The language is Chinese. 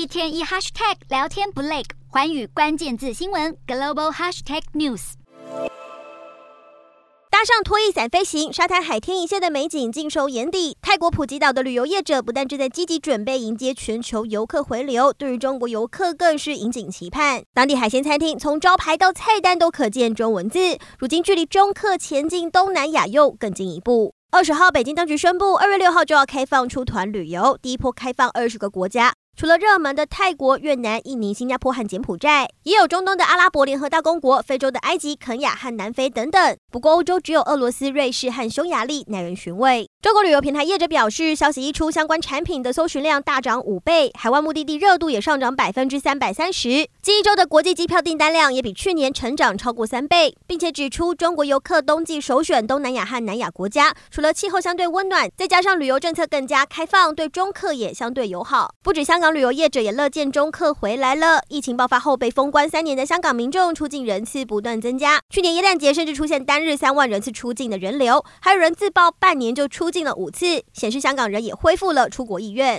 一天一 hashtag 聊天不累，环宇关键字新闻 global hashtag news。搭上拖曳伞飞行，沙滩海天一线的美景尽收眼底。泰国普吉岛的旅游业者不但正在积极准备迎接全球游客回流，对于中国游客更是引颈期盼。当地海鲜餐厅从招牌到菜单都可见中文字，如今距离中客前进东南亚又更进一步。二十号，北京当局宣布，二月六号就要开放出团旅游，第一波开放二十个国家。除了热门的泰国、越南、印尼、新加坡和柬埔寨，也有中东的阿拉伯联合大公国、非洲的埃及、肯亚和南非等等。不过，欧洲只有俄罗斯、瑞士和匈牙利耐人寻味。中国旅游平台业者表示，消息一出，相关产品的搜寻量大涨五倍，海外目的地热度也上涨百分之三百三十。近一周的国际机票订单量也比去年成长超过三倍，并且指出，中国游客冬季首选东南亚和南亚国家，除了气候相对温暖，再加上旅游政策更加开放，对中客也相对友好。不止香港。旅游业者也乐见中客回来了。疫情爆发后被封关三年的香港民众出境人次不断增加，去年耶诞节甚至出现单日三万人次出境的人流，还有人自曝半年就出境了五次，显示香港人也恢复了出国意愿。